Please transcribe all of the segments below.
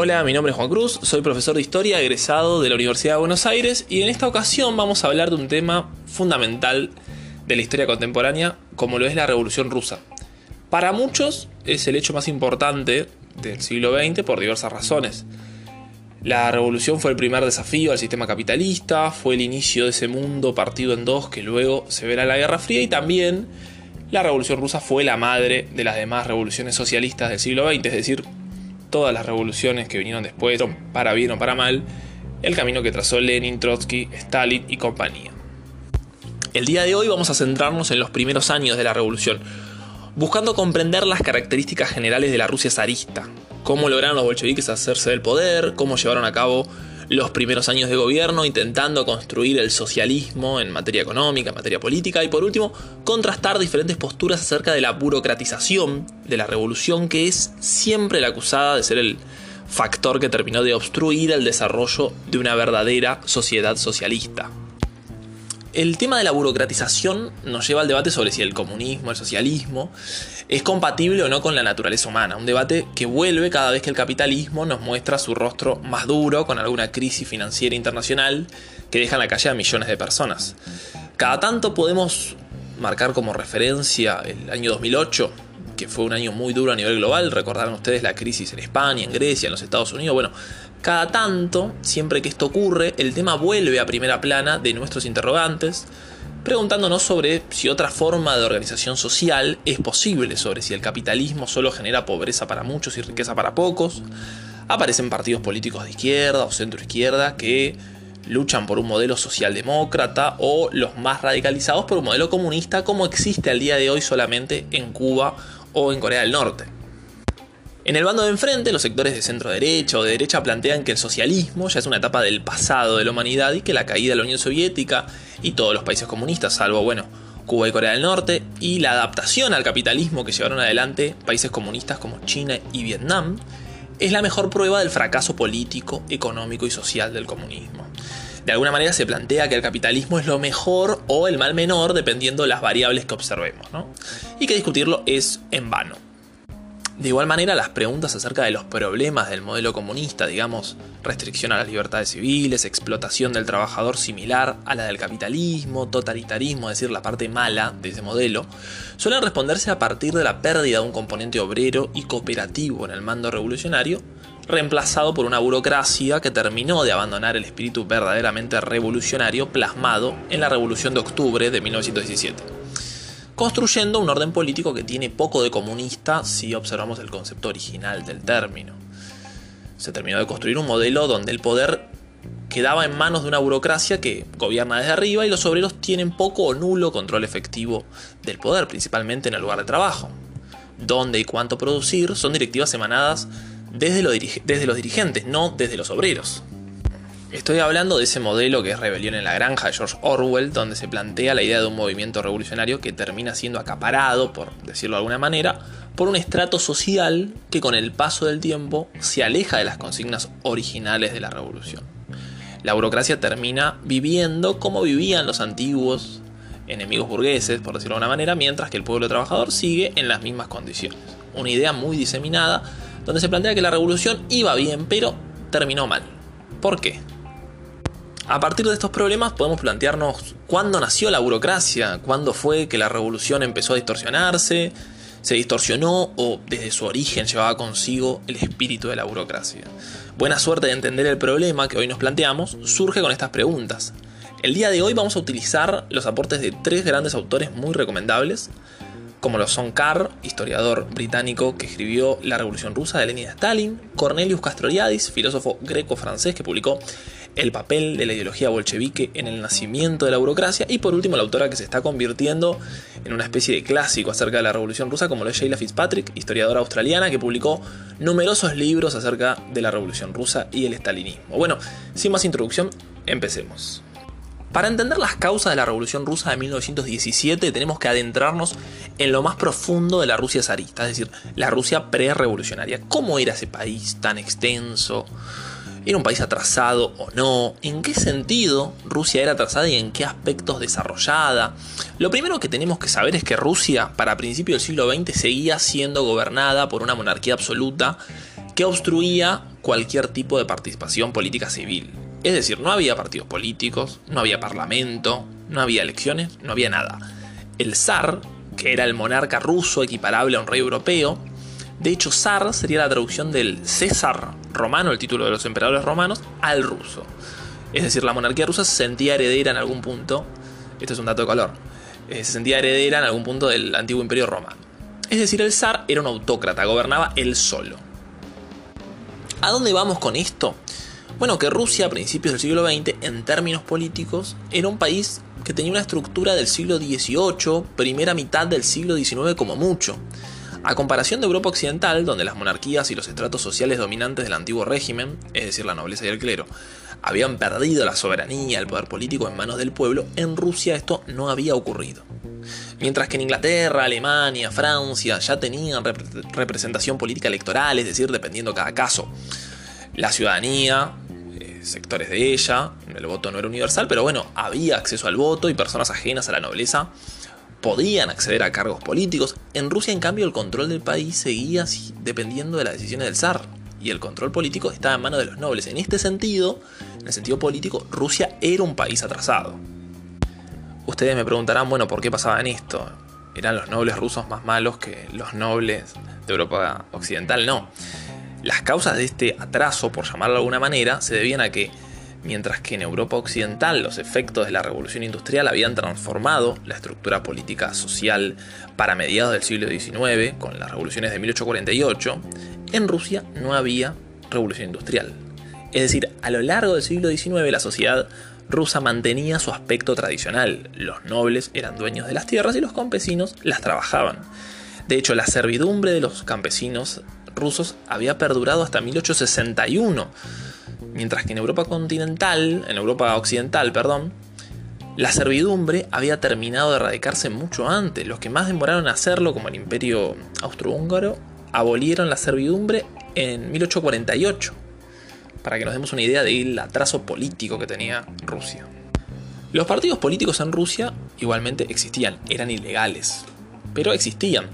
Hola, mi nombre es Juan Cruz, soy profesor de historia egresado de la Universidad de Buenos Aires y en esta ocasión vamos a hablar de un tema fundamental de la historia contemporánea como lo es la Revolución Rusa. Para muchos es el hecho más importante del siglo XX por diversas razones. La revolución fue el primer desafío al sistema capitalista, fue el inicio de ese mundo partido en dos que luego se verá la Guerra Fría y también la revolución rusa fue la madre de las demás revoluciones socialistas del siglo XX, es decir, todas las revoluciones que vinieron después, para bien o para mal, el camino que trazó Lenin, Trotsky, Stalin y compañía. El día de hoy vamos a centrarnos en los primeros años de la revolución, buscando comprender las características generales de la Rusia zarista, cómo lograron los bolcheviques hacerse del poder, cómo llevaron a cabo los primeros años de gobierno intentando construir el socialismo en materia económica, en materia política y por último contrastar diferentes posturas acerca de la burocratización de la revolución que es siempre la acusada de ser el factor que terminó de obstruir el desarrollo de una verdadera sociedad socialista. El tema de la burocratización nos lleva al debate sobre si el comunismo, el socialismo, es compatible o no con la naturaleza humana. Un debate que vuelve cada vez que el capitalismo nos muestra su rostro más duro con alguna crisis financiera internacional que deja en la calle a millones de personas. Cada tanto podemos marcar como referencia el año 2008, que fue un año muy duro a nivel global. Recordarán ustedes la crisis en España, en Grecia, en los Estados Unidos. Bueno, cada tanto, siempre que esto ocurre, el tema vuelve a primera plana de nuestros interrogantes preguntándonos sobre si otra forma de organización social es posible, sobre si el capitalismo solo genera pobreza para muchos y riqueza para pocos. Aparecen partidos políticos de izquierda o centro izquierda que luchan por un modelo socialdemócrata o los más radicalizados por un modelo comunista como existe al día de hoy solamente en Cuba o en Corea del Norte. En el bando de enfrente, los sectores de centro derecha o de derecha plantean que el socialismo ya es una etapa del pasado de la humanidad y que la caída de la Unión Soviética y todos los países comunistas, salvo, bueno, Cuba y Corea del Norte, y la adaptación al capitalismo que llevaron adelante países comunistas como China y Vietnam, es la mejor prueba del fracaso político, económico y social del comunismo. De alguna manera se plantea que el capitalismo es lo mejor o el mal menor dependiendo de las variables que observemos, ¿no? Y que discutirlo es en vano. De igual manera, las preguntas acerca de los problemas del modelo comunista, digamos, restricción a las libertades civiles, explotación del trabajador similar a la del capitalismo, totalitarismo, es decir, la parte mala de ese modelo, suelen responderse a partir de la pérdida de un componente obrero y cooperativo en el mando revolucionario, reemplazado por una burocracia que terminó de abandonar el espíritu verdaderamente revolucionario plasmado en la Revolución de Octubre de 1917 construyendo un orden político que tiene poco de comunista si observamos el concepto original del término. Se terminó de construir un modelo donde el poder quedaba en manos de una burocracia que gobierna desde arriba y los obreros tienen poco o nulo control efectivo del poder, principalmente en el lugar de trabajo. Dónde y cuánto producir son directivas emanadas desde, desde los dirigentes, no desde los obreros. Estoy hablando de ese modelo que es Rebelión en la Granja de George Orwell, donde se plantea la idea de un movimiento revolucionario que termina siendo acaparado, por decirlo de alguna manera, por un estrato social que con el paso del tiempo se aleja de las consignas originales de la revolución. La burocracia termina viviendo como vivían los antiguos enemigos burgueses, por decirlo de alguna manera, mientras que el pueblo trabajador sigue en las mismas condiciones. Una idea muy diseminada donde se plantea que la revolución iba bien, pero terminó mal. ¿Por qué? A partir de estos problemas podemos plantearnos cuándo nació la burocracia, cuándo fue que la revolución empezó a distorsionarse, se distorsionó o desde su origen llevaba consigo el espíritu de la burocracia. Buena suerte de entender el problema que hoy nos planteamos surge con estas preguntas. El día de hoy vamos a utilizar los aportes de tres grandes autores muy recomendables, como lo son Carr, historiador británico que escribió La Revolución Rusa de Lenin y Stalin, Cornelius Castoriadis, filósofo greco-francés que publicó el papel de la ideología bolchevique en el nacimiento de la burocracia y por último la autora que se está convirtiendo en una especie de clásico acerca de la Revolución Rusa como lo es Sheila Fitzpatrick, historiadora australiana que publicó numerosos libros acerca de la Revolución Rusa y el estalinismo. Bueno, sin más introducción, empecemos. Para entender las causas de la Revolución Rusa de 1917 tenemos que adentrarnos en lo más profundo de la Rusia zarista, es decir, la Rusia pre-revolucionaria. ¿Cómo era ese país tan extenso? ¿Era un país atrasado o no? ¿En qué sentido Rusia era atrasada y en qué aspectos desarrollada? Lo primero que tenemos que saber es que Rusia, para principios del siglo XX, seguía siendo gobernada por una monarquía absoluta que obstruía cualquier tipo de participación política civil. Es decir, no había partidos políticos, no había parlamento, no había elecciones, no había nada. El zar, que era el monarca ruso equiparable a un rey europeo, de hecho zar sería la traducción del César romano, el título de los emperadores romanos, al ruso. Es decir, la monarquía rusa se sentía heredera en algún punto, esto es un dato de color, eh, se sentía heredera en algún punto del antiguo imperio romano. Es decir, el zar era un autócrata, gobernaba él solo. ¿A dónde vamos con esto? Bueno, que Rusia a principios del siglo XX, en términos políticos, era un país que tenía una estructura del siglo XVIII, primera mitad del siglo XIX como mucho. A comparación de Europa Occidental, donde las monarquías y los estratos sociales dominantes del antiguo régimen, es decir, la nobleza y el clero, habían perdido la soberanía, el poder político en manos del pueblo, en Rusia esto no había ocurrido. Mientras que en Inglaterra, Alemania, Francia ya tenían representación política electoral, es decir, dependiendo cada caso. La ciudadanía, eh, sectores de ella, el voto no era universal, pero bueno, había acceso al voto y personas ajenas a la nobleza podían acceder a cargos políticos. En Rusia, en cambio, el control del país seguía dependiendo de las decisiones del zar. Y el control político estaba en manos de los nobles. En este sentido, en el sentido político, Rusia era un país atrasado. Ustedes me preguntarán, bueno, ¿por qué pasaba en esto? ¿Eran los nobles rusos más malos que los nobles de Europa Occidental? No. Las causas de este atraso, por llamarlo de alguna manera, se debían a que, mientras que en Europa Occidental los efectos de la revolución industrial habían transformado la estructura política social para mediados del siglo XIX, con las revoluciones de 1848, en Rusia no había revolución industrial. Es decir, a lo largo del siglo XIX la sociedad rusa mantenía su aspecto tradicional. Los nobles eran dueños de las tierras y los campesinos las trabajaban. De hecho, la servidumbre de los campesinos rusos había perdurado hasta 1861, mientras que en Europa continental, en Europa occidental, perdón, la servidumbre había terminado de erradicarse mucho antes. Los que más demoraron en hacerlo, como el Imperio Austrohúngaro, abolieron la servidumbre en 1848 para que nos demos una idea del atraso político que tenía Rusia. Los partidos políticos en Rusia igualmente existían, eran ilegales, pero existían,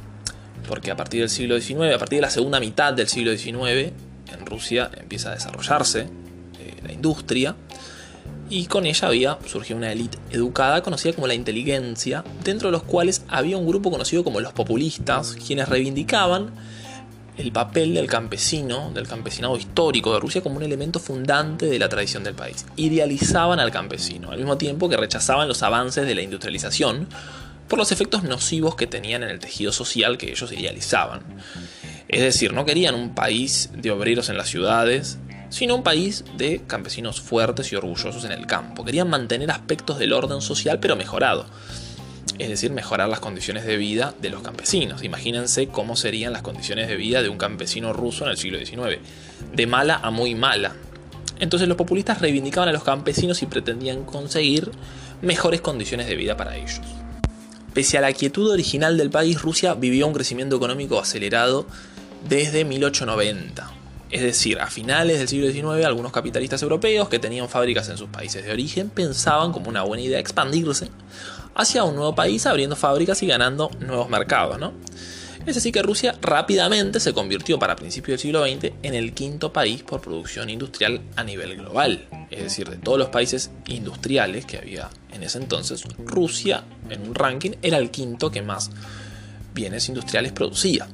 porque a partir del siglo XIX, a partir de la segunda mitad del siglo XIX, en Rusia empieza a desarrollarse la industria, y con ella había surgido una élite educada conocida como la inteligencia, dentro de los cuales había un grupo conocido como los populistas, quienes reivindicaban el papel del campesino, del campesinado histórico de Rusia como un elemento fundante de la tradición del país. Idealizaban al campesino, al mismo tiempo que rechazaban los avances de la industrialización por los efectos nocivos que tenían en el tejido social que ellos idealizaban. Es decir, no querían un país de obreros en las ciudades, sino un país de campesinos fuertes y orgullosos en el campo. Querían mantener aspectos del orden social pero mejorado es decir, mejorar las condiciones de vida de los campesinos. Imagínense cómo serían las condiciones de vida de un campesino ruso en el siglo XIX, de mala a muy mala. Entonces los populistas reivindicaban a los campesinos y pretendían conseguir mejores condiciones de vida para ellos. Pese a la quietud original del país, Rusia vivió un crecimiento económico acelerado desde 1890. Es decir, a finales del siglo XIX, algunos capitalistas europeos que tenían fábricas en sus países de origen pensaban como una buena idea expandirse hacia un nuevo país abriendo fábricas y ganando nuevos mercados. ¿no? Es así que Rusia rápidamente se convirtió para principios del siglo XX en el quinto país por producción industrial a nivel global. Es decir, de todos los países industriales que había en ese entonces, Rusia en un ranking era el quinto que más bienes industriales producía.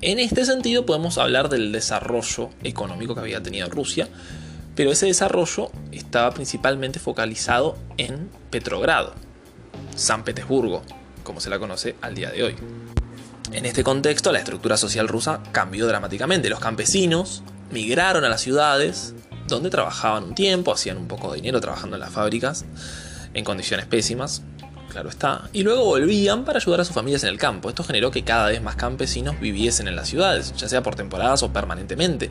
En este sentido podemos hablar del desarrollo económico que había tenido Rusia, pero ese desarrollo estaba principalmente focalizado en Petrogrado, San Petersburgo, como se la conoce al día de hoy. En este contexto, la estructura social rusa cambió dramáticamente. Los campesinos migraron a las ciudades, donde trabajaban un tiempo, hacían un poco de dinero trabajando en las fábricas, en condiciones pésimas, claro está, y luego volvían para ayudar a sus familias en el campo. Esto generó que cada vez más campesinos viviesen en las ciudades, ya sea por temporadas o permanentemente.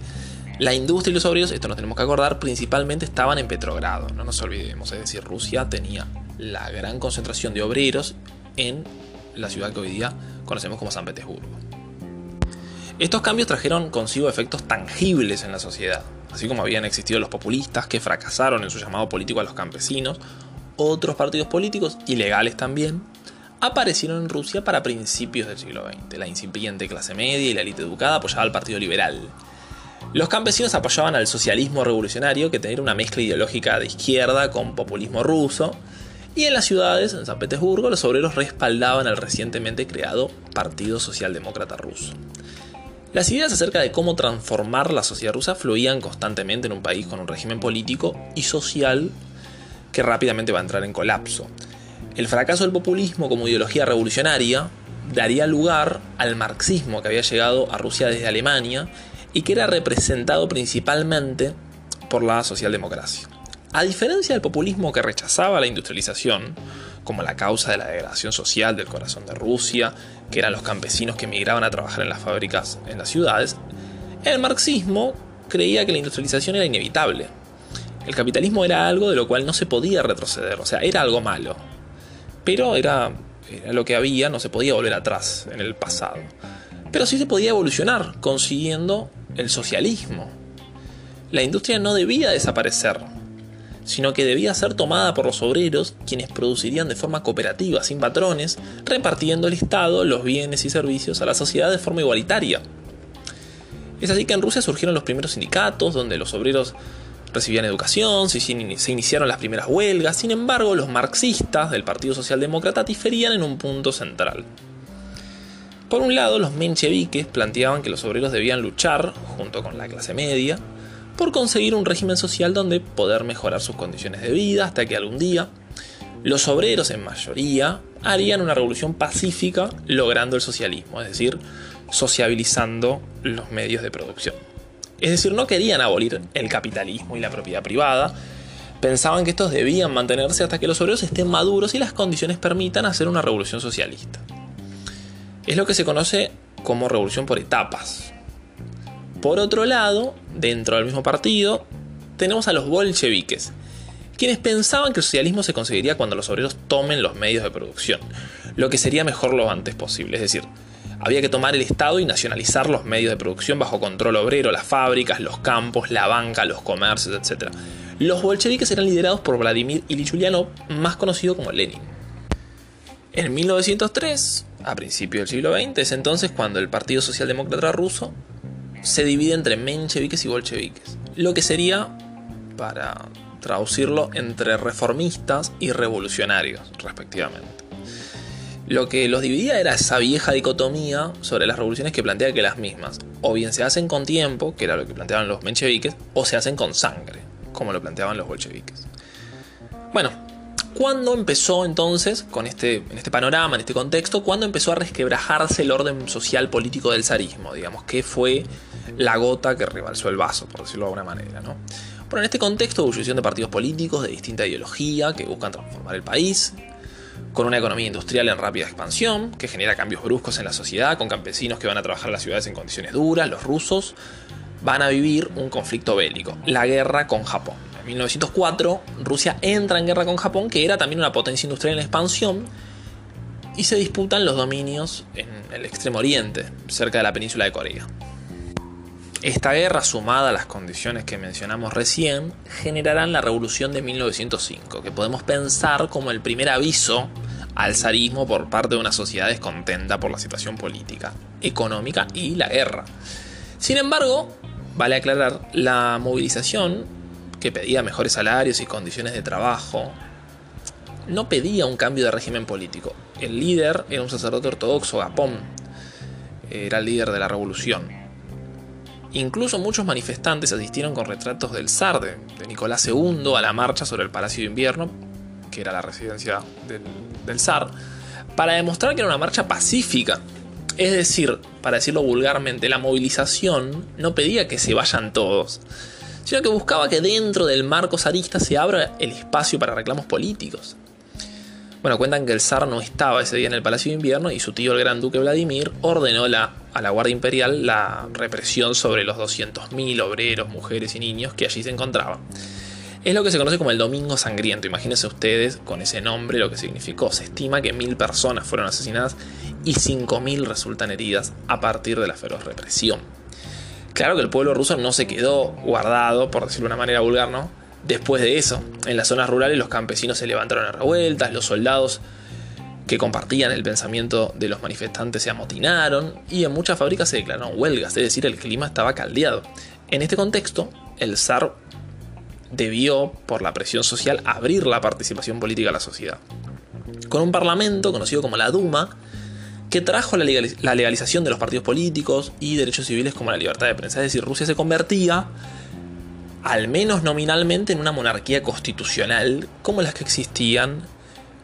La industria y los obreros, esto nos tenemos que acordar, principalmente estaban en Petrogrado, no nos olvidemos, es decir, Rusia tenía la gran concentración de obreros en la ciudad que hoy día conocemos como San Petersburgo. Estos cambios trajeron consigo efectos tangibles en la sociedad, así como habían existido los populistas que fracasaron en su llamado político a los campesinos, otros partidos políticos, ilegales también, aparecieron en Rusia para principios del siglo XX. La incipiente clase media y la élite educada apoyaba al Partido Liberal. Los campesinos apoyaban al socialismo revolucionario, que tenía una mezcla ideológica de izquierda con populismo ruso, y en las ciudades, en San Petersburgo, los obreros respaldaban al recientemente creado Partido Socialdemócrata Ruso. Las ideas acerca de cómo transformar la sociedad rusa fluían constantemente en un país con un régimen político y social que rápidamente va a entrar en colapso. El fracaso del populismo como ideología revolucionaria daría lugar al marxismo que había llegado a Rusia desde Alemania y que era representado principalmente por la socialdemocracia. A diferencia del populismo que rechazaba la industrialización, como la causa de la degradación social del corazón de Rusia, que eran los campesinos que emigraban a trabajar en las fábricas en las ciudades, el marxismo creía que la industrialización era inevitable. El capitalismo era algo de lo cual no se podía retroceder, o sea, era algo malo. Pero era, lo que había, no se podía volver atrás en el pasado. Pero sí se podía evolucionar, consiguiendo el socialismo. La industria no debía desaparecer, sino que debía ser tomada por los obreros, quienes producirían de forma cooperativa, sin patrones, repartiendo el Estado los bienes y servicios a la sociedad de forma igualitaria. Es así que en Rusia surgieron los primeros sindicatos, donde los obreros recibían educación, se iniciaron las primeras huelgas, sin embargo los marxistas del Partido Socialdemócrata diferían en un punto central. Por un lado, los mencheviques planteaban que los obreros debían luchar, junto con la clase media, por conseguir un régimen social donde poder mejorar sus condiciones de vida hasta que algún día los obreros en mayoría harían una revolución pacífica logrando el socialismo, es decir, sociabilizando los medios de producción. Es decir, no querían abolir el capitalismo y la propiedad privada, pensaban que estos debían mantenerse hasta que los obreros estén maduros y las condiciones permitan hacer una revolución socialista. Es lo que se conoce como revolución por etapas, por otro lado, dentro del mismo partido, tenemos a los bolcheviques, quienes pensaban que el socialismo se conseguiría cuando los obreros tomen los medios de producción, lo que sería mejor lo antes posible, es decir, había que tomar el Estado y nacionalizar los medios de producción bajo control obrero, las fábricas, los campos, la banca, los comercios, etc. Los bolcheviques eran liderados por Vladimir Ilich Ulyanov, más conocido como Lenin. En 1903, a principios del siglo XX, es entonces cuando el Partido Socialdemócrata Ruso se divide entre mencheviques y bolcheviques, lo que sería, para traducirlo, entre reformistas y revolucionarios, respectivamente. Lo que los dividía era esa vieja dicotomía sobre las revoluciones que plantea que las mismas, o bien se hacen con tiempo, que era lo que planteaban los mencheviques, o se hacen con sangre, como lo planteaban los bolcheviques. Bueno, ¿cuándo empezó entonces, con este, en este panorama, en este contexto, cuándo empezó a resquebrajarse el orden social político del zarismo? Digamos, ¿qué fue la gota que rebalsó el vaso, por decirlo de alguna manera. ¿no? Bueno, en este contexto, ebullición de partidos políticos de distinta ideología que buscan transformar el país, con una economía industrial en rápida expansión, que genera cambios bruscos en la sociedad, con campesinos que van a trabajar en las ciudades en condiciones duras, los rusos van a vivir un conflicto bélico, la guerra con Japón. En 1904, Rusia entra en guerra con Japón, que era también una potencia industrial en expansión, y se disputan los dominios en el extremo oriente, cerca de la península de Corea. Esta guerra, sumada a las condiciones que mencionamos recién, generarán la revolución de 1905, que podemos pensar como el primer aviso al zarismo por parte de una sociedad descontenta por la situación política, económica y la guerra. Sin embargo, vale aclarar, la movilización, que pedía mejores salarios y condiciones de trabajo, no pedía un cambio de régimen político. El líder era un sacerdote ortodoxo, Gapón, era el líder de la revolución Incluso muchos manifestantes asistieron con retratos del zar de, Nicolás II a la marcha sobre el Palacio de Invierno, que era la residencia del, del zar, para demostrar que era una marcha pacífica. Es decir, para decirlo vulgarmente, la movilización no pedía que se vayan todos, sino que buscaba que dentro del marco zarista se abra el espacio para reclamos políticos. Bueno, cuentan que el zar no estaba ese día en el Palacio de Invierno y su tío el Gran Duque Vladimir ordenó a la Guardia Imperial la represión sobre los 200.000 obreros, mujeres y niños que allí se encontraban. Es lo que se conoce como el Domingo Sangriento. Imagínense ustedes con ese nombre lo que significó. Se estima que mil personas fueron asesinadas y 5.000 resultan heridas a partir de la feroz represión. Claro que el pueblo ruso no se quedó guardado, por decirlo de una manera vulgar, ¿no? Después de eso, en las zonas rurales los campesinos se levantaron a revueltas, los soldados que compartían el pensamiento de los manifestantes se amotinaron y en muchas fábricas se declararon huelgas, es decir, el clima estaba caldeado. En este contexto, el zar debió, por la presión social, abrir la participación política a la sociedad. Con un parlamento conocido como la Duma, que trajo la, legalización de los partidos políticos y derechos civiles como la libertad de prensa. Es decir, Rusia se convertía, al menos nominalmente, en una monarquía constitucional como las que existían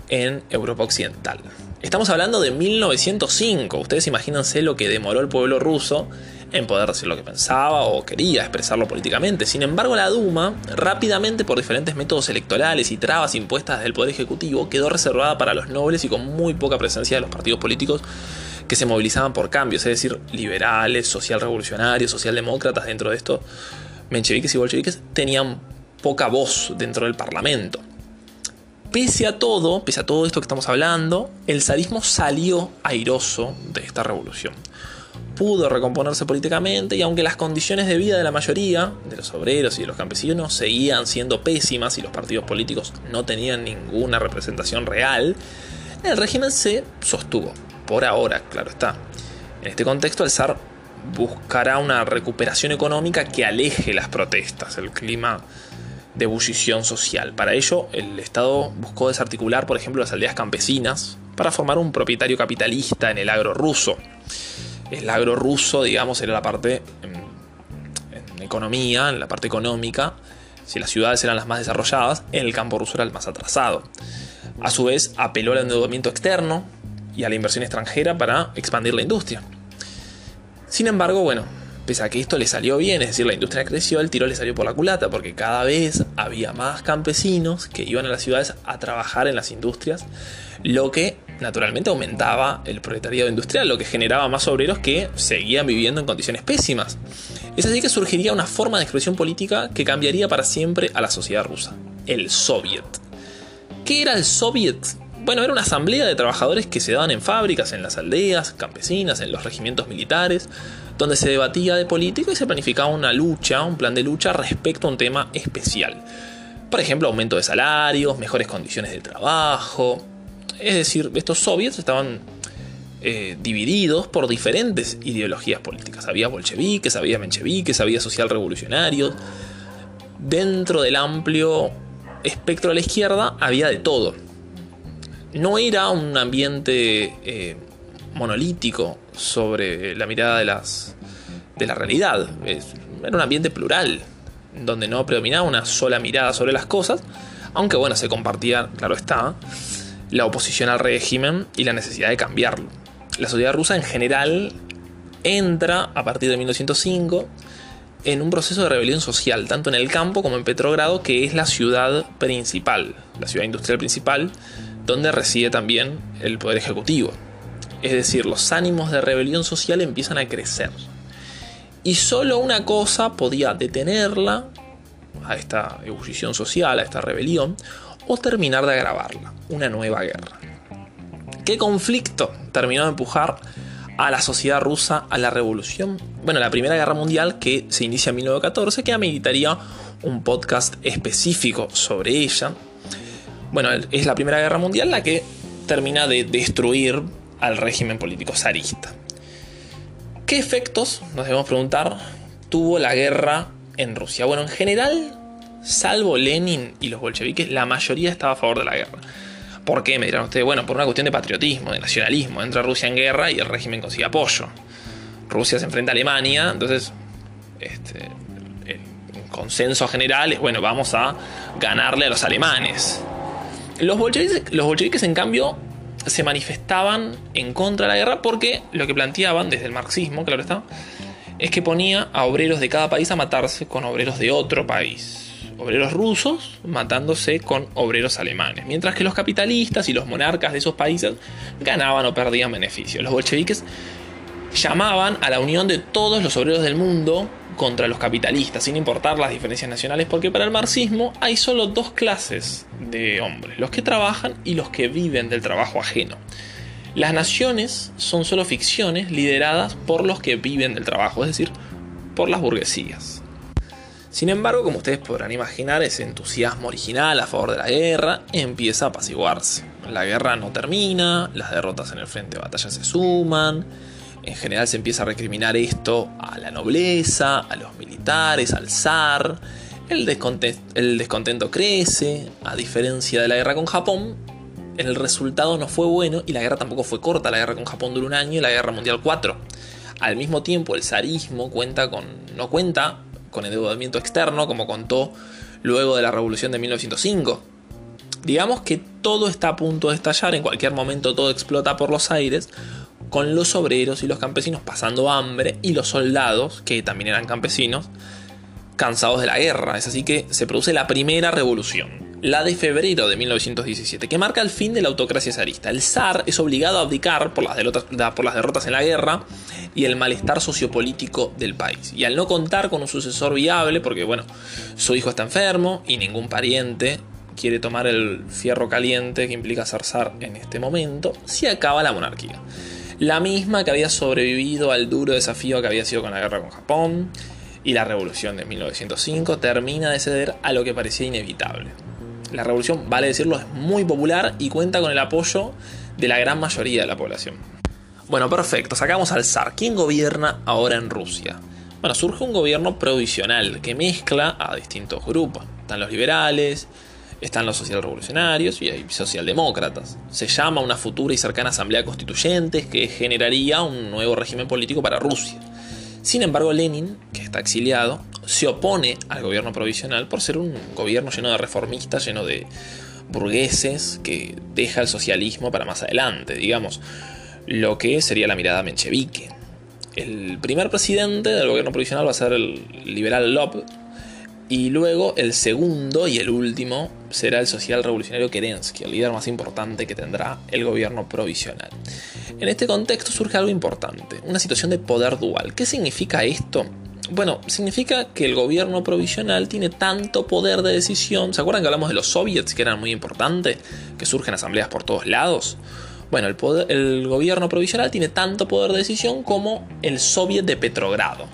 en Europa Occidental. Estamos hablando de 1905. Ustedes imagínense lo que demoró el pueblo ruso en poder decir lo que pensaba o quería expresarlo políticamente. Sin embargo, la Duma, rápidamente por diferentes métodos electorales y trabas impuestas del Poder Ejecutivo, quedó reservada para los nobles y con muy poca presencia de los partidos políticos que se movilizaban por cambios, es decir, liberales, social revolucionarios, socialdemócratas dentro de esto, mencheviques y bolcheviques, tenían poca voz dentro del Parlamento. Pese a todo, pese a todo esto que estamos hablando, el zarismo salió airoso de esta revolución pudo recomponerse políticamente y aunque las condiciones de vida de la mayoría, de los obreros y de los campesinos, seguían siendo pésimas y los partidos políticos no tenían ninguna representación real, el régimen se sostuvo. Por ahora, claro está. En este contexto, el zar buscará una recuperación económica que aleje las protestas, el clima de ebullición social. Para ello, el Estado buscó desarticular, por ejemplo, las aldeas campesinas para formar un propietario capitalista en el agro ruso el agro ruso, digamos, era la parte en, economía, en la parte económica. Si las ciudades eran las más desarrolladas, el campo ruso era el más atrasado. A su vez, apeló al endeudamiento externo y a la inversión extranjera para expandir la industria. Sin embargo, bueno, pese a que esto le salió bien, es decir, la industria creció, el tiro le salió por la culata, porque cada vez había más campesinos que iban a las ciudades a trabajar en las industrias, lo que naturalmente aumentaba el proletariado industrial, lo que generaba más obreros que seguían viviendo en condiciones pésimas. Es así que surgiría una forma de expresión política que cambiaría para siempre a la sociedad rusa, el Soviet. ¿Qué era el Soviet? Bueno, era una asamblea de trabajadores que se daban en fábricas, en las aldeas campesinas, en los regimientos militares, donde se debatía de política y se planificaba una lucha, un plan de lucha respecto a un tema especial. Por ejemplo, aumento de salarios, mejores condiciones de trabajo, es decir, estos soviets estaban eh, divididos por diferentes ideologías políticas. Había bolcheviques, había mencheviques, había social revolucionarios. Dentro del amplio espectro de la izquierda había de todo. No era un ambiente eh, monolítico sobre la mirada de, las, de la realidad. era un ambiente plural, donde no predominaba una sola mirada sobre las cosas, aunque bueno, se compartía, claro está, la oposición al régimen y la necesidad de cambiarlo. La sociedad rusa en general entra a partir de 1905 en un proceso de rebelión social, tanto en el campo como en Petrogrado, que es la ciudad principal, la ciudad industrial principal, donde reside también el poder ejecutivo. Es decir, los ánimos de rebelión social empiezan a crecer. Y solo una cosa podía detenerla, a esta ebullición social, a esta rebelión, o terminar de agravarla, una nueva guerra. ¿Qué conflicto terminó de empujar a la sociedad rusa a la revolución? Bueno, la Primera Guerra Mundial que se inicia en 1914, que ameritaría un podcast específico sobre ella. Bueno, es la Primera Guerra Mundial la que termina de destruir al régimen político zarista. ¿Qué efectos, nos debemos preguntar, tuvo la guerra en Rusia? Bueno, en general salvo Lenin y los bolcheviques, la mayoría estaba a favor de la guerra. ¿Por qué? Me dirán ustedes, bueno, por una cuestión de patriotismo, de nacionalismo. Entra Rusia en guerra y el régimen consigue apoyo. Rusia se enfrenta a Alemania, entonces este, el consenso general es, bueno, vamos a ganarle a los alemanes. Los bolcheviques, los bolcheviques, en cambio, se manifestaban en contra de la guerra porque lo que planteaban desde el marxismo, claro está, es que ponía a obreros de cada país a matarse con obreros de otro país obreros rusos matándose con obreros alemanes, mientras que los capitalistas y los monarcas de esos países ganaban o perdían beneficios. Los bolcheviques llamaban a la unión de todos los obreros del mundo contra los capitalistas, sin importar las diferencias nacionales, porque para el marxismo hay solo dos clases de hombres, los que trabajan y los que viven del trabajo ajeno. Las naciones son solo ficciones lideradas por los que viven del trabajo, es decir, por las burguesías. Sin embargo, como ustedes podrán imaginar, ese entusiasmo original a favor de la guerra empieza a apaciguarse. La guerra no termina, las derrotas en el frente de batalla se suman, en general se empieza a recriminar esto a la nobleza, a los militares, al zar. El descontento, crece, a diferencia de la guerra con Japón, el resultado no fue bueno y la guerra tampoco fue corta. La guerra con Japón duró un año y la guerra mundial cuatro. Al mismo tiempo, el zarismo cuenta con, no cuenta con endeudamiento externo, como contó luego de la revolución de 1905. Digamos que todo está a punto de estallar, en cualquier momento todo explota por los aires, con los obreros y los campesinos pasando hambre y los soldados, que también eran campesinos, cansados de la guerra. Es así que se produce la primera revolución, la de febrero de 1917, que marca el fin de la autocracia zarista. El zar es obligado a abdicar por las, derrotas, en la guerra y el malestar sociopolítico del país. Y al no contar con un sucesor viable, porque bueno, su hijo está enfermo y ningún pariente quiere tomar el fierro caliente que implica ser zar en este momento, se acaba la monarquía. La misma que había sobrevivido al duro desafío que había sido con la guerra con Japón y la revolución de 1905 termina de ceder a lo que parecía inevitable. La revolución, vale decirlo, es muy popular y cuenta con el apoyo de la gran mayoría de la población. Bueno, perfecto, sacamos al zar. ¿Quién gobierna ahora en Rusia? Bueno, surge un gobierno provisional que mezcla a distintos grupos. Están los liberales, están los socialrevolucionarios y hay socialdemócratas. Se llama una futura y cercana asamblea constituyente que generaría un nuevo régimen político para Rusia. Sin embargo, Lenin, que está exiliado, se opone al gobierno provisional por ser un gobierno lleno de reformistas, lleno de burgueses, que deja el socialismo para más adelante, digamos, lo que sería la mirada menchevique. El primer presidente del gobierno provisional va a ser el liberal Lop, y luego el segundo y el último será el social revolucionario Kerensky, el líder más importante que tendrá el gobierno provisional. En este contexto surge algo importante, una situación de poder dual. ¿Qué significa esto? Bueno, significa que el gobierno provisional tiene tanto poder de decisión. ¿Se acuerdan que hablamos de los soviets que eran muy importantes? Que surgen asambleas por todos lados. Bueno, el, el gobierno provisional tiene tanto poder de decisión como el soviet de Petrogrado,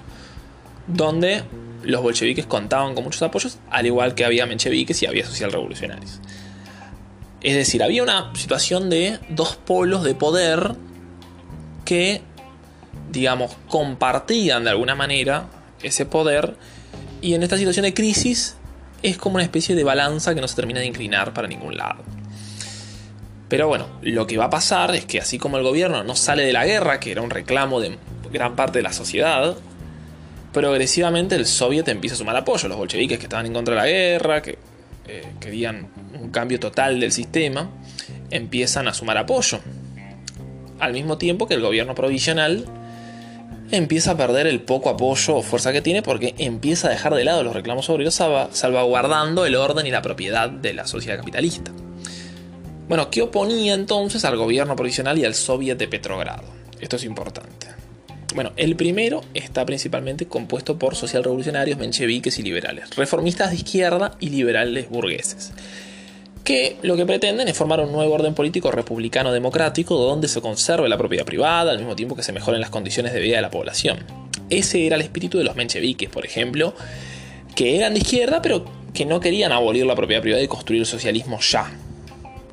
donde los bolcheviques contaban con muchos apoyos, al igual que había mencheviques y había socialrevolucionarios. Es decir, había una situación de dos polos de poder que, digamos, compartían de alguna manera ese poder y en esta situación de crisis es como una especie de balanza que no se termina de inclinar para ningún lado. Pero bueno, lo que va a pasar es que así como el gobierno no sale de la guerra, que era un reclamo de gran parte de la sociedad, progresivamente el soviet empieza a sumar apoyo. Los bolcheviques que estaban en contra de la guerra, que eh, querían un cambio total del sistema, empiezan a sumar apoyo. Al mismo tiempo que el gobierno provisional empieza a perder el poco apoyo o fuerza que tiene porque empieza a dejar de lado los reclamos obreros salvaguardando el orden y la propiedad de la sociedad capitalista. Bueno, ¿qué oponía entonces al gobierno provisional y al soviet de Petrogrado? Esto es importante. Bueno, el primero está principalmente compuesto por socialrevolucionarios, mencheviques y liberales, reformistas de izquierda y liberales burgueses, que lo que pretenden es formar un nuevo orden político republicano democrático donde se conserve la propiedad privada al mismo tiempo que se mejoren las condiciones de vida de la población. Ese era el espíritu de los mencheviques, por ejemplo, que eran de izquierda pero que no querían abolir la propiedad privada y construir el socialismo ya,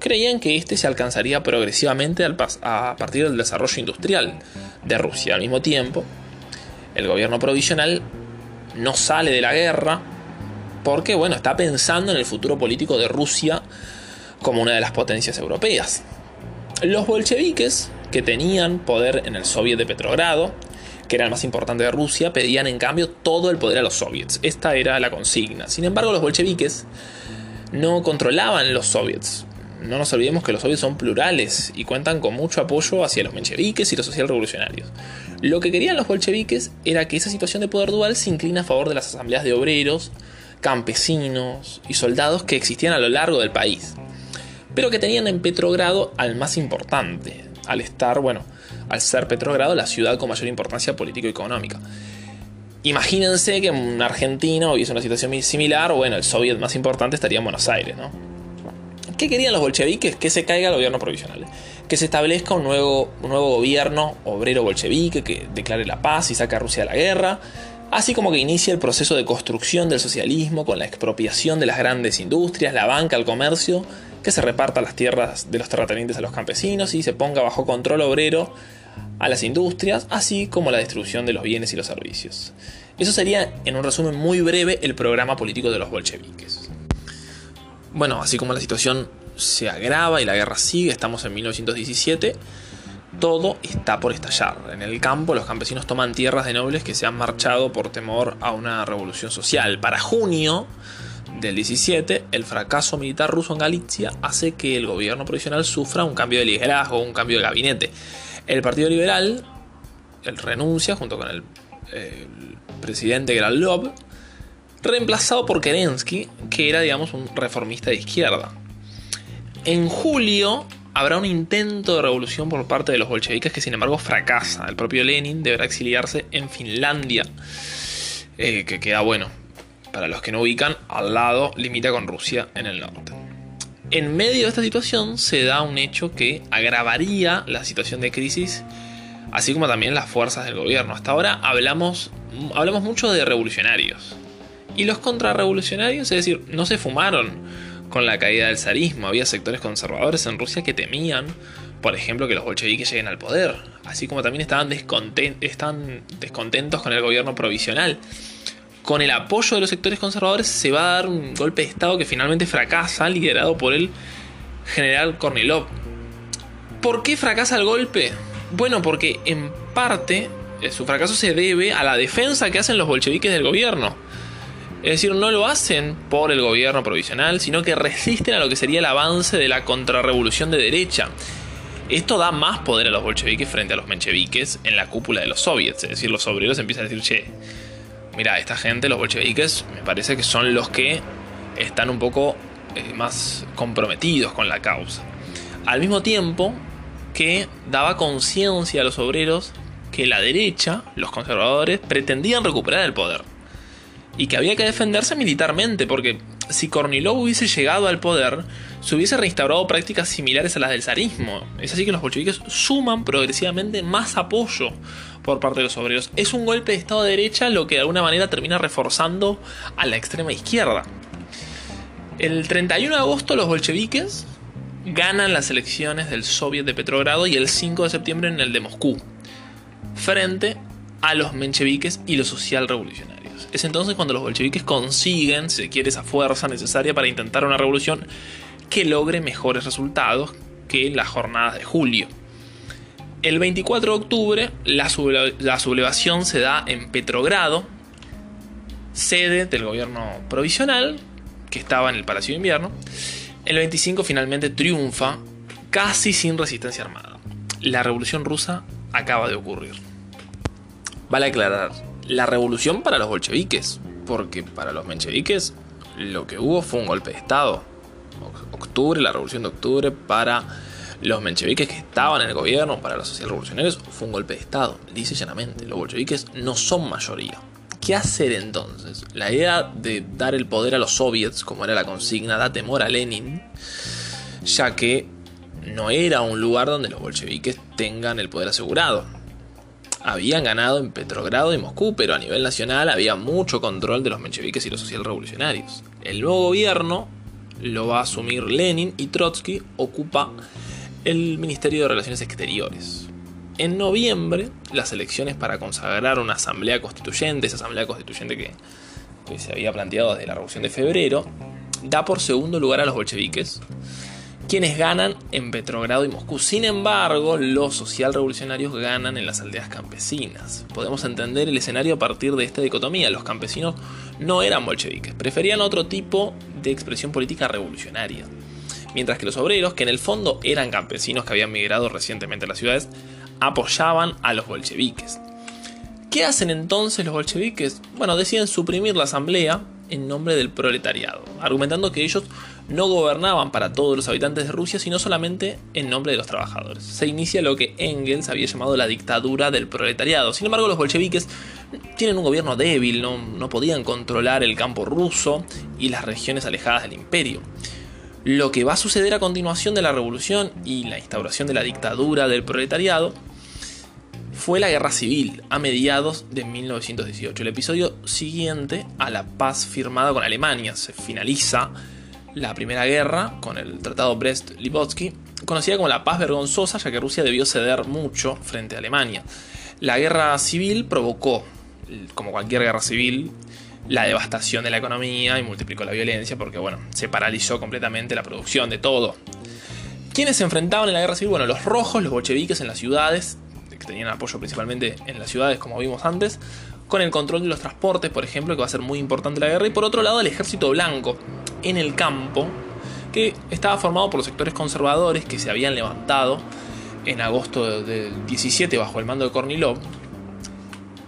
creían que este se alcanzaría progresivamente a partir del desarrollo industrial de Rusia. Al mismo tiempo, el gobierno provisional no sale de la guerra porque, bueno, está pensando en el futuro político de Rusia como una de las potencias europeas. Los bolcheviques, que tenían poder en el Soviet de Petrogrado, que era el más importante de Rusia, pedían en cambio todo el poder a los soviets. Esta era la consigna. Sin embargo, los bolcheviques no controlaban los soviets no nos olvidemos que los soviets son plurales y cuentan con mucho apoyo hacia los mencheviques y los socialrevolucionarios. Lo que querían los bolcheviques era que esa situación de poder dual se inclina a favor de las asambleas de obreros, campesinos y soldados que existían a lo largo del país, pero que tenían en Petrogrado al más importante, al estar, bueno, al ser Petrogrado la ciudad con mayor importancia político-económica. Imagínense que en Argentina hubiese una situación similar, bueno, el soviet más importante estaría en Buenos Aires, ¿no? ¿Qué querían los bolcheviques? Que se caiga el gobierno provisional. Que se establezca un nuevo, gobierno obrero bolchevique que declare la paz y saque a Rusia de la guerra. Así como que inicie el proceso de construcción del socialismo con la expropiación de las grandes industrias, la banca, el comercio, que se reparta las tierras de los terratenientes a los campesinos y se ponga bajo control obrero a las industrias, así como la distribución de los bienes y los servicios. Eso sería, en un resumen muy breve, el programa político de los bolcheviques. Bueno, así como la situación se agrava y la guerra sigue, estamos en 1917, todo está por estallar. En el campo los campesinos toman tierras de nobles que se han marchado por temor a una revolución social. Para junio del 17, el fracaso militar ruso en Galicia hace que el gobierno provisional sufra un cambio de liderazgo, un cambio de gabinete. El Partido Liberal él renuncia junto con el, el presidente Gralov, reemplazado por Kerensky, que era, digamos, un reformista de izquierda. En julio habrá un intento de revolución por parte de los bolcheviques que sin embargo fracasa. El propio Lenin deberá exiliarse en Finlandia, eh, que queda bueno. Para los que no ubican, al lado limita con Rusia en el norte. En medio de esta situación se da un hecho que agravaría la situación de crisis, así como también las fuerzas del gobierno. Hasta ahora hablamos, hablamos mucho de revolucionarios. Y los contrarrevolucionarios, es decir, no se fumaron con la caída del zarismo. Había sectores conservadores en Rusia que temían, por ejemplo, que los bolcheviques lleguen al poder, así como también estaban, descontentos con el gobierno provisional con el apoyo de los sectores conservadores se va a dar un golpe de Estado que finalmente fracasa, liderado por el general Kornilov. ¿Por qué fracasa el golpe? Bueno, porque en parte eh, su fracaso se debe a la defensa que hacen los bolcheviques del gobierno. Es decir, no lo hacen por el gobierno provisional, sino que resisten a lo que sería el avance de la contrarrevolución de derecha. Esto da más poder a los bolcheviques frente a los mencheviques en la cúpula de los soviets. Es decir, los obreros empiezan a decir, che, mira, esta gente, los bolcheviques, me parece que son los que están un poco eh, más comprometidos con la causa. Al mismo tiempo que daba conciencia a los obreros que la derecha, los conservadores, pretendían recuperar el poder. Y que había que defenderse militarmente, porque si Kornilov hubiese llegado al poder, se hubiese reinstaurado prácticas similares a las del zarismo. Es así que los bolcheviques suman progresivamente más apoyo por parte de los obreros. Es un golpe de Estado de derecha lo que de alguna manera termina reforzando a la extrema izquierda. El 31 de agosto los bolcheviques ganan las elecciones del Soviet de Petrogrado y el 5 de septiembre en el de Moscú, frente a los mencheviques y los social revolucionarios. Es entonces cuando los bolcheviques consiguen, si se quiere, esa fuerza necesaria para intentar una revolución que logre mejores resultados que las jornadas de julio. El 24 de octubre la, sublevación se da en Petrogrado, sede del gobierno provisional, que estaba en el Palacio de Invierno. El 25 finalmente triunfa, casi sin resistencia armada. La revolución rusa acaba de ocurrir. Vale aclarar, la revolución para los bolcheviques, porque para los mencheviques lo que hubo fue un golpe de Estado. Octubre, la revolución de octubre para los mencheviques que estaban en el gobierno, para los socialrevolucionarios, fue un golpe de Estado, dice llanamente. Los bolcheviques no son mayoría. ¿Qué hacer entonces? La idea de dar el poder a los soviets, como era la consigna, da temor a Lenin, ya que no era un lugar donde los bolcheviques tengan el poder asegurado. Habían ganado en Petrogrado y Moscú, pero a nivel nacional había mucho control de los mencheviques y los socialrevolucionarios. El nuevo gobierno lo va a asumir Lenin y Trotsky ocupa el Ministerio de Relaciones Exteriores. En noviembre, las elecciones para consagrar una asamblea constituyente, esa asamblea constituyente que, se había planteado desde la Revolución de Febrero, da por segundo lugar a los bolcheviques, quienes ganan en Petrogrado y Moscú. Sin embargo, los socialrevolucionarios ganan en las aldeas campesinas. Podemos entender el escenario a partir de esta dicotomía. Los campesinos no eran bolcheviques, preferían otro tipo de expresión política revolucionaria mientras que los obreros, que en el fondo eran campesinos que habían migrado recientemente a las ciudades, apoyaban a los bolcheviques. ¿Qué hacen entonces los bolcheviques? Bueno, deciden suprimir la asamblea en nombre del proletariado, argumentando que ellos no gobernaban para todos los habitantes de Rusia, sino solamente en nombre de los trabajadores. Se inicia lo que Engels había llamado la dictadura del proletariado. Sin embargo, los bolcheviques tienen un gobierno débil, no, podían controlar el campo ruso y las regiones alejadas del imperio. Lo que va a suceder a continuación de la revolución y la instauración de la dictadura del proletariado fue la guerra civil a mediados de 1918, el episodio siguiente a la paz firmada con Alemania. Se finaliza la primera guerra con el Tratado Brest-Litovsky conocida como la paz vergonzosa, ya que Rusia debió ceder mucho frente a Alemania. La guerra civil provocó, como cualquier guerra civil, la devastación de la economía y multiplicó la violencia porque, bueno, se paralizó completamente la producción de todo. ¿Quiénes se enfrentaban en la guerra civil? Bueno, los rojos, los bolcheviques en las ciudades, que tenían apoyo principalmente en las ciudades, como vimos antes, con el control de los transportes, por ejemplo, que va a ser muy importante la guerra, y por otro lado el ejército blanco en el campo, que estaba formado por los sectores conservadores que se habían levantado en agosto del 17 bajo el mando de Kornilov,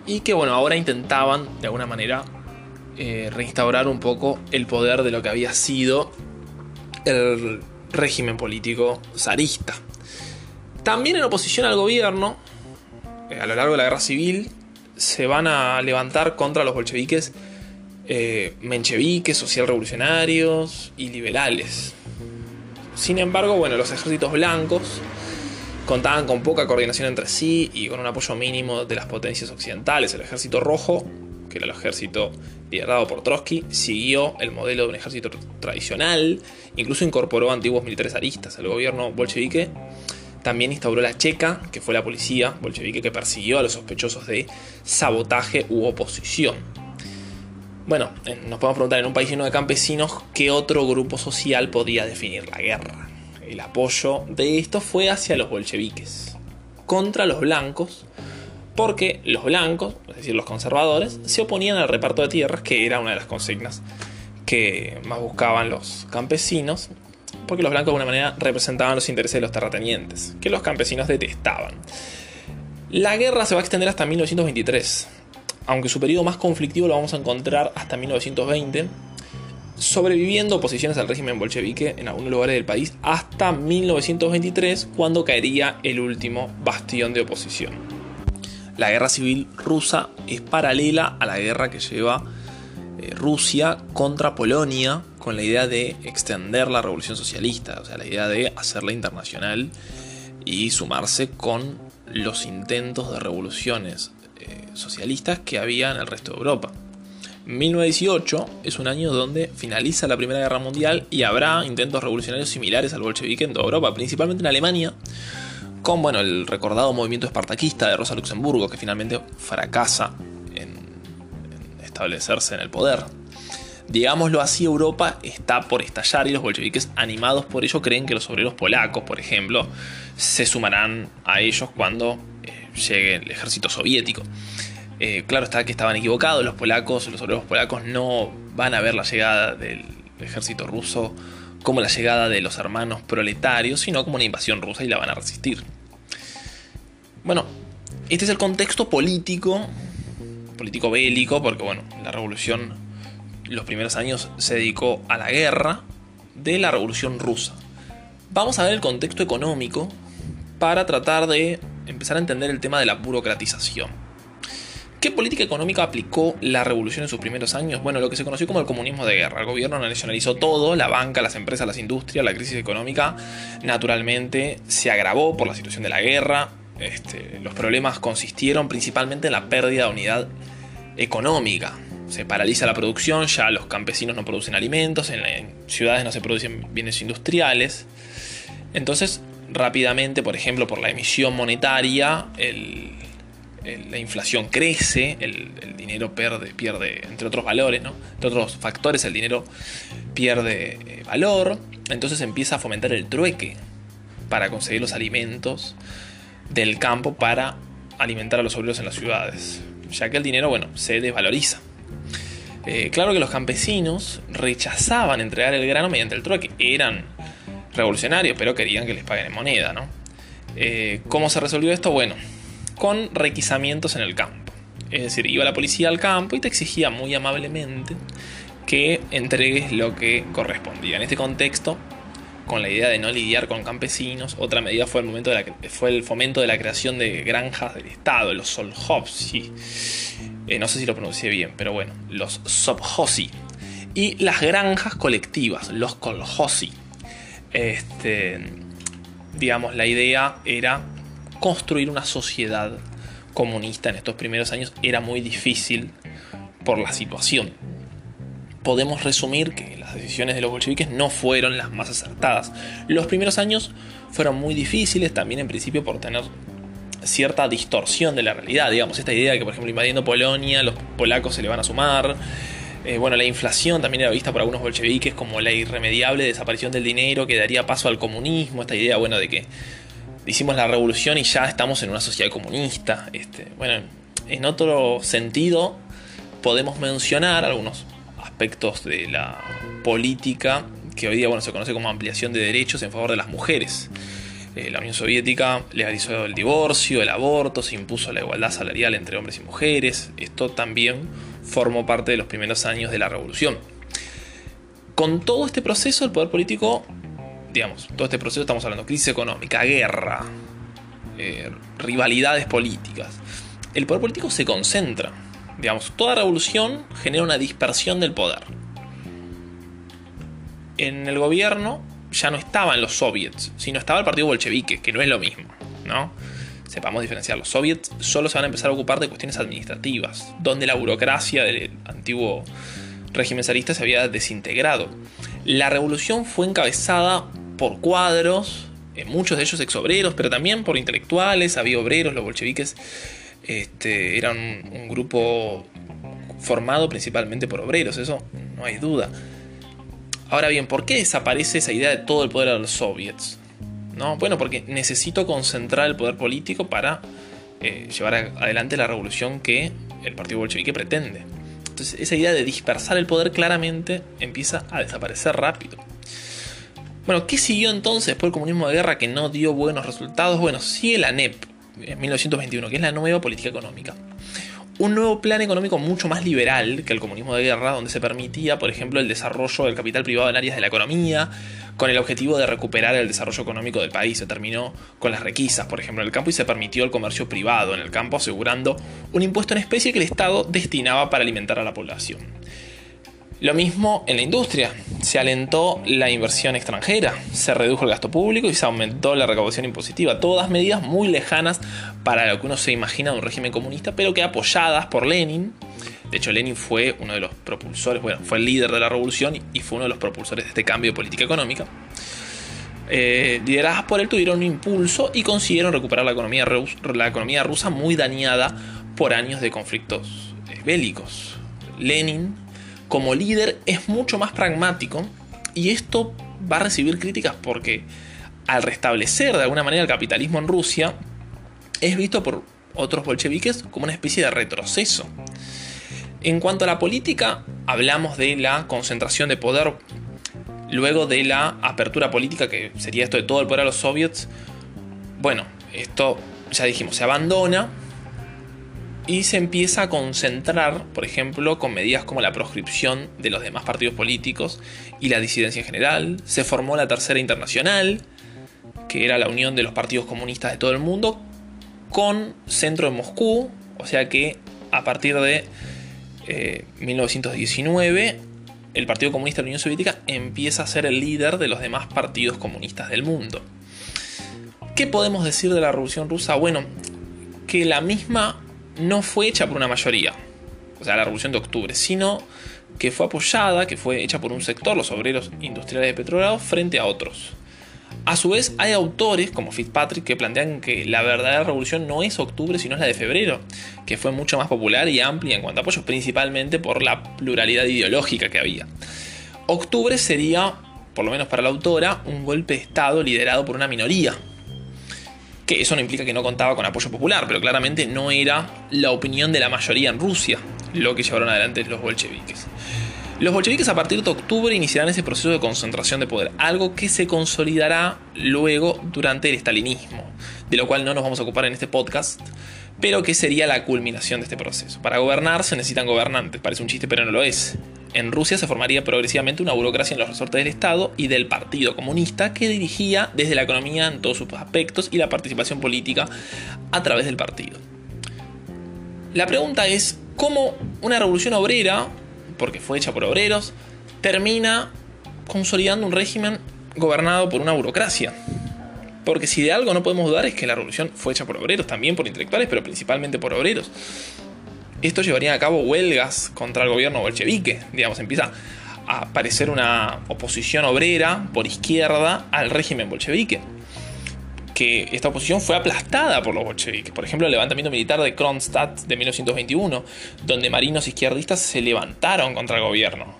y que bueno, ahora intentaban de alguna manera eh, reinstaurar un poco el poder de lo que había sido el régimen político zarista. También en oposición al gobierno, eh, a lo largo de la guerra civil, se van a levantar contra los bolcheviques eh, mencheviques, social revolucionarios y liberales. Sin embargo, bueno, los ejércitos blancos contaban con poca coordinación entre sí y con un apoyo mínimo de las potencias occidentales. El ejército rojo, que era el ejército liderado por Trotsky, siguió el modelo de un ejército tradicional, incluso incorporó antiguos militares aristas. El gobierno bolchevique también instauró la Checa, que fue la policía bolchevique que persiguió a los sospechosos de sabotaje u oposición. Bueno, nos podemos preguntar en un país lleno de campesinos qué otro grupo social podía definir la guerra. El apoyo de esto fue hacia los bolcheviques, contra los blancos, porque los blancos, es decir, los conservadores, se oponían al reparto de tierras, que era una de las consignas que más buscaban los campesinos, porque los blancos de alguna manera representaban los intereses de los terratenientes, que los campesinos detestaban. La guerra se va a extender hasta 1923, aunque su periodo más conflictivo lo vamos a encontrar hasta 1920, sobreviviendo oposiciones al régimen bolchevique en algunos lugares del país hasta 1923, cuando caería el último bastión de oposición. La guerra civil rusa es paralela a la guerra que lleva Rusia contra Polonia con la idea de extender la revolución socialista, o sea, la idea de hacerla internacional y sumarse con los intentos de revoluciones eh, socialistas que había en el resto de Europa. 1918 es un año donde finaliza la Primera Guerra Mundial y habrá intentos revolucionarios similares al bolchevique en toda Europa, principalmente en Alemania, con bueno, el recordado movimiento espartaquista de Rosa Luxemburgo, que finalmente fracasa establecerse en el poder. Digámoslo así, Europa está por estallar y los bolcheviques, animados por ello, creen que los obreros polacos, por ejemplo, se sumarán a ellos cuando eh, llegue el ejército soviético. Eh, claro está que estaban equivocados, los polacos, los obreros polacos no van a ver la llegada del ejército ruso como la llegada de los hermanos proletarios, sino como una invasión rusa y la van a resistir. Bueno, este es el contexto político, político bélico, porque bueno, la revolución los primeros años se dedicó a la guerra de la Revolución Rusa. Vamos a ver el contexto económico para tratar de empezar a entender el tema de la burocratización. ¿Qué política económica aplicó la revolución en sus primeros años? Bueno, lo que se conoció como el comunismo de guerra. El gobierno nacionalizó todo, la banca, las empresas, las industrias, la crisis económica naturalmente se agravó por la situación de la guerra. Este, los problemas consistieron principalmente en la pérdida de unidad económica. Se paraliza la producción, ya los campesinos no producen alimentos, en, ciudades no se producen bienes industriales. Entonces, rápidamente, por ejemplo, por la emisión monetaria, la inflación crece, el, dinero pierde, pierde, entre otros valores, entre otros factores, el dinero pierde eh, valor, entonces empieza a fomentar el trueque para conseguir los alimentos del campo para alimentar a los obreros en las ciudades, ya que el dinero, bueno, se desvaloriza. Eh, claro que los campesinos rechazaban entregar el grano mediante el trueque. Eran revolucionarios, pero querían que les paguen en moneda, ¿no? Eh, ¿Cómo se resolvió esto? Bueno, con requisamientos en el campo. Es decir, iba la policía al campo y te exigía muy amablemente que entregues lo que correspondía. En este contexto, con la idea de no lidiar con campesinos, otra medida fue el, momento de la, fue el fomento de la creación de granjas del Estado, los Solhovsi. Eh, no sé si lo pronuncié bien, pero bueno, los Sobhosi. Y las granjas colectivas, los Kolhosi. Este, digamos, la idea era construir una sociedad comunista en estos primeros años. Era muy difícil por la situación. Podemos resumir que las decisiones de los bolcheviques no fueron las más acertadas. Los primeros años fueron muy difíciles, también en principio por tener cierta distorsión de la realidad, digamos, esta idea de que, por ejemplo, invadiendo Polonia, los polacos se le van a sumar. Eh, bueno, la inflación también era vista por algunos bolcheviques como la irremediable desaparición del dinero que daría paso al comunismo, esta idea, bueno, de que hicimos la revolución y ya estamos en una sociedad comunista. Este, bueno, en otro sentido, podemos mencionar algunos aspectos de la política que hoy día bueno, se conoce como ampliación de derechos en favor de las mujeres. Eh, la Unión Soviética legalizó el divorcio, el aborto, se impuso la igualdad salarial entre hombres y mujeres. Esto también formó parte de los primeros años de la revolución. Con todo este proceso, el poder político, digamos, todo este proceso estamos hablando, crisis económica, guerra, eh, rivalidades políticas. El poder político se concentra. Digamos, toda revolución genera una dispersión del poder. En el gobierno ya no estaban los soviets, sino estaba el partido bolchevique, que no es lo mismo, ¿no? Sepamos diferenciar. Los soviets solo se van a empezar a ocupar de cuestiones administrativas, donde la burocracia del antiguo régimen zarista se había desintegrado. La revolución fue encabezada por cuadros, eh, muchos de ellos exobreros, pero también por intelectuales, había obreros, los bolcheviques este, eran un grupo formado principalmente por obreros, eso no hay duda. Ahora bien, ¿por qué desaparece esa idea de todo el poder a los soviets? ¿No? Bueno, porque necesito concentrar el poder político para eh, llevar adelante la revolución que el partido bolchevique pretende. Entonces, esa idea de dispersar el poder claramente empieza a desaparecer rápido. Bueno, ¿qué siguió entonces después del comunismo de guerra que no dio buenos resultados? Bueno, sigue la NEP 1921, que es la nueva política económica un nuevo plan económico mucho más liberal que el comunismo de guerra, donde se permitía, por ejemplo, el desarrollo del capital privado en áreas de la economía, con el objetivo de recuperar el desarrollo económico del país. Se terminó con las requisas, por ejemplo, en el campo y se permitió el comercio privado en el campo, asegurando un impuesto en especie que el Estado destinaba para alimentar a la población. Lo mismo en la industria. Se alentó la inversión extranjera, se redujo el gasto público y se aumentó la recaudación impositiva. Todas medidas muy lejanas para lo que uno se imagina de un régimen comunista, pero que apoyadas por Lenin. De hecho, Lenin fue uno de los propulsores, bueno, fue el líder de la revolución y fue uno de los propulsores de este cambio de política económica. Eh, lideradas por él tuvieron un impulso y consiguieron recuperar la economía, rusa muy dañada por años de conflictos eh, bélicos. Lenin como líder es mucho más pragmático y esto va a recibir críticas porque al restablecer de alguna manera el capitalismo en Rusia es visto por otros bolcheviques como una especie de retroceso. En cuanto a la política, hablamos de la concentración de poder luego de la apertura política, que sería esto de todo el poder a los soviets. Bueno, esto ya dijimos, se abandona y se empieza a concentrar, por ejemplo, con medidas como la proscripción de los demás partidos políticos y la disidencia en general. Se formó la Tercera Internacional, que era la unión de los partidos comunistas de todo el mundo, con centro en Moscú, o sea que a partir de 1919 eh, el Partido Comunista de la Unión Soviética empieza a ser el líder de los demás partidos comunistas del mundo. ¿Qué podemos decir de la Revolución Rusa? Bueno, que la misma no fue hecha por una mayoría, o sea, la Revolución de Octubre, sino que fue apoyada, que fue hecha por un sector, los obreros industriales de petróleo, frente a otros. A su vez, hay autores como Fitzpatrick que plantean que la verdadera revolución no es octubre, sino es la de febrero, que fue mucho más popular y amplia en cuanto a apoyos, principalmente por la pluralidad ideológica que había. Octubre sería, por lo menos para la autora, un golpe de Estado liderado por una minoría, que eso no implica que no contaba con apoyo popular, pero claramente no era la opinión de la mayoría en Rusia lo que llevaron adelante los bolcheviques. Los bolcheviques a partir de octubre iniciarán ese proceso de concentración de poder, algo que se consolidará luego durante el estalinismo, de lo cual no nos vamos a ocupar en este podcast, pero que sería la culminación de este proceso. Para gobernar se necesitan gobernantes, parece un chiste pero no lo es en Rusia se formaría progresivamente una burocracia en los resortes del Estado y del Partido Comunista que dirigía desde la economía en todos sus aspectos y la participación política a través del partido. La pregunta es, ¿cómo una revolución obrera, porque fue hecha por obreros, termina consolidando un régimen gobernado por una burocracia? Porque si de algo no podemos dudar es que la revolución fue hecha por obreros, también por intelectuales, pero principalmente por obreros esto llevaría a cabo huelgas contra el gobierno bolchevique. Digamos, empieza a parecer una oposición obrera por izquierda al régimen bolchevique. Que esta oposición fue aplastada por los bolcheviques. Por ejemplo, el levantamiento militar de Kronstadt de 1921, donde marinos izquierdistas se levantaron contra el gobierno.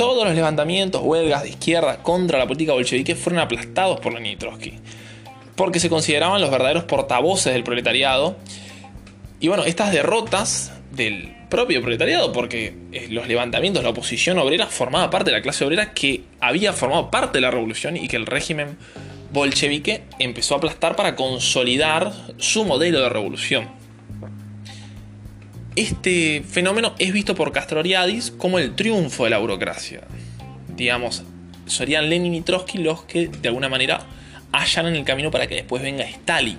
Todos los levantamientos, huelgas de izquierda contra la política bolchevique fueron aplastados por Lenin Trotsky, porque se consideraban los verdaderos portavoces del proletariado. Y bueno, estas derrotas del propio proletariado, porque eh, los levantamientos, la oposición obrera formaba parte de la clase obrera que había formado parte de la revolución y que el régimen bolchevique empezó a aplastar para consolidar su modelo de revolución. Este fenómeno es visto por Castoriadis como el triunfo de la burocracia. Digamos, serían Lenin y Trotsky los que de alguna manera en el camino para que después venga Stalin.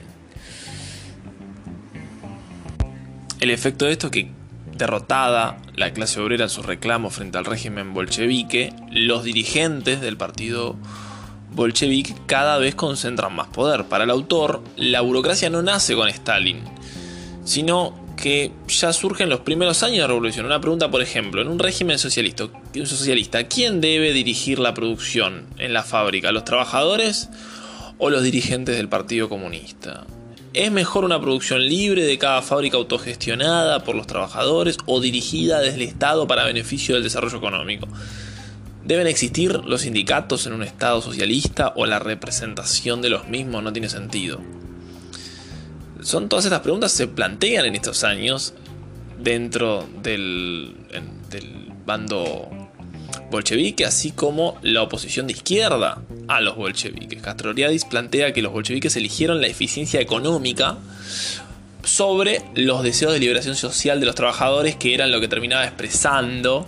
El efecto de esto es que derrotada la clase obrera en sus reclamos frente al régimen bolchevique, los dirigentes del partido bolchevique cada vez concentran más poder. Para el autor, la burocracia no nace con Stalin, sino que ya surge en los primeros años de la revolución. Una pregunta, por ejemplo, en un régimen socialista, ¿quién debe dirigir la producción en la fábrica? ¿Los trabajadores o los dirigentes del Partido Comunista? ¿Es mejor una producción libre de cada fábrica autogestionada por los trabajadores o dirigida desde el Estado para beneficio del desarrollo económico? ¿Deben existir los sindicatos en un Estado socialista o la representación de los mismos no tiene sentido? Son todas estas preguntas que se plantean en estos años dentro del, del bando bolchevique, así como la oposición de izquierda a los bolcheviques. Castroriadis plantea que los bolcheviques eligieron la eficiencia económica sobre los deseos de liberación social de los trabajadores, que eran lo que terminaba expresando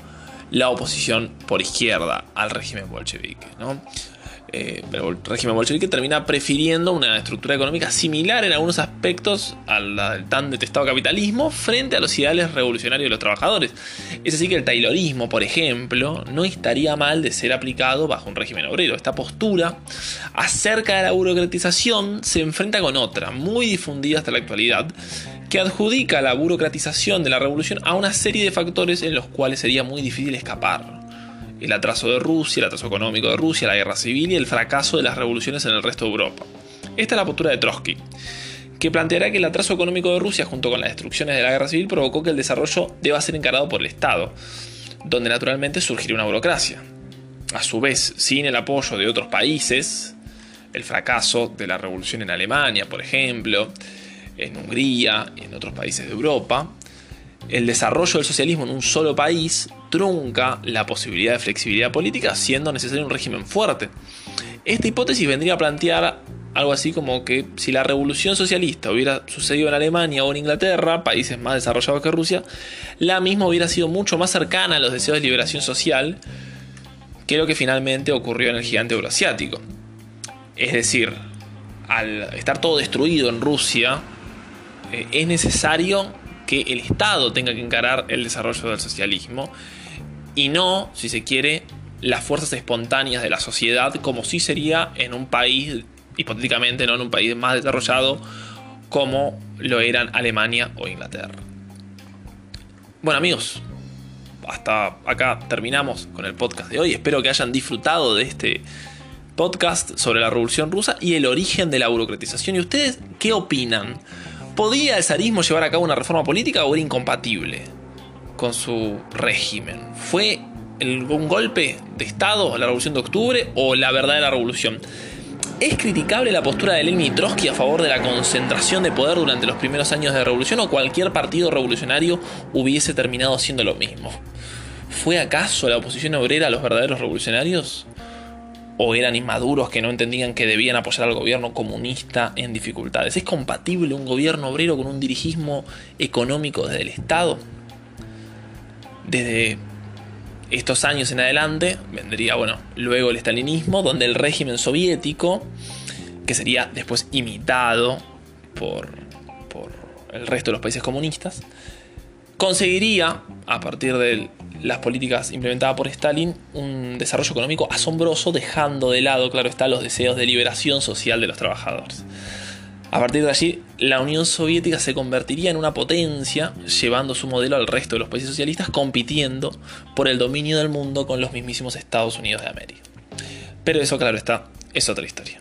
la oposición por izquierda al régimen bolchevique. ¿no? Eh, el régimen bolchevique termina prefiriendo una estructura económica similar en algunos aspectos al tan detestado capitalismo frente a los ideales revolucionarios de los trabajadores. Es así que el taylorismo, por ejemplo, no estaría mal de ser aplicado bajo un régimen obrero. Esta postura acerca de la burocratización se enfrenta con otra, muy difundida hasta la actualidad, que adjudica la burocratización de la revolución a una serie de factores en los cuales sería muy difícil escapar el atraso de Rusia, el atraso económico de Rusia, la guerra civil y el fracaso de las revoluciones en el resto de Europa. Esta es la postura de Trotsky, que planteará que el atraso económico de Rusia junto con las destrucciones de la guerra civil provocó que el desarrollo deba ser encarado por el Estado, donde naturalmente surgiría una burocracia. A su vez, sin el apoyo de otros países, el fracaso de la revolución en Alemania, por ejemplo, en Hungría en otros países de Europa, el desarrollo del socialismo en un solo país trunca la posibilidad de flexibilidad política, siendo necesario un régimen fuerte. Esta hipótesis vendría a plantear algo así como que si la revolución socialista hubiera sucedido en Alemania o en Inglaterra, países más desarrollados que Rusia, la misma hubiera sido mucho más cercana a los deseos de liberación social que lo que finalmente ocurrió en el gigante euroasiático. Es decir, al estar todo destruido en Rusia, eh, es necesario que el Estado tenga que encarar el desarrollo del socialismo y no, si se quiere, las fuerzas espontáneas de la sociedad como si sería en un país, hipotéticamente, no en un país más desarrollado como lo eran Alemania o Inglaterra. Bueno amigos, hasta acá terminamos con el podcast de hoy. Espero que hayan disfrutado de este podcast sobre la Revolución Rusa y el origen de la burocratización. ¿Y ustedes qué opinan? ¿Podía el zarismo llevar a cabo una reforma política o era incompatible con su régimen? ¿Fue un golpe de Estado la revolución de octubre o la verdadera revolución? ¿Es criticable la postura de Lenin y Trotsky a favor de la concentración de poder durante los primeros años de la revolución o cualquier partido revolucionario hubiese terminado siendo lo mismo? ¿Fue acaso la oposición obrera a los verdaderos revolucionarios? O eran inmaduros que no entendían que debían apoyar al gobierno comunista en dificultades. ¿Es compatible un gobierno obrero con un dirigismo económico desde el Estado? Desde estos años en adelante vendría, bueno, luego el estalinismo, donde el régimen soviético, que sería después imitado por, por el resto de los países comunistas, conseguiría, a partir del las políticas implementadas por Stalin un desarrollo económico asombroso, dejando de lado, claro está, los deseos de liberación social de los trabajadores. A partir de allí, la Unión Soviética se convertiría en una potencia, llevando su modelo al resto de los países socialistas, compitiendo por el dominio del mundo con los mismísimos Estados Unidos de América. Pero eso, claro está, es otra historia.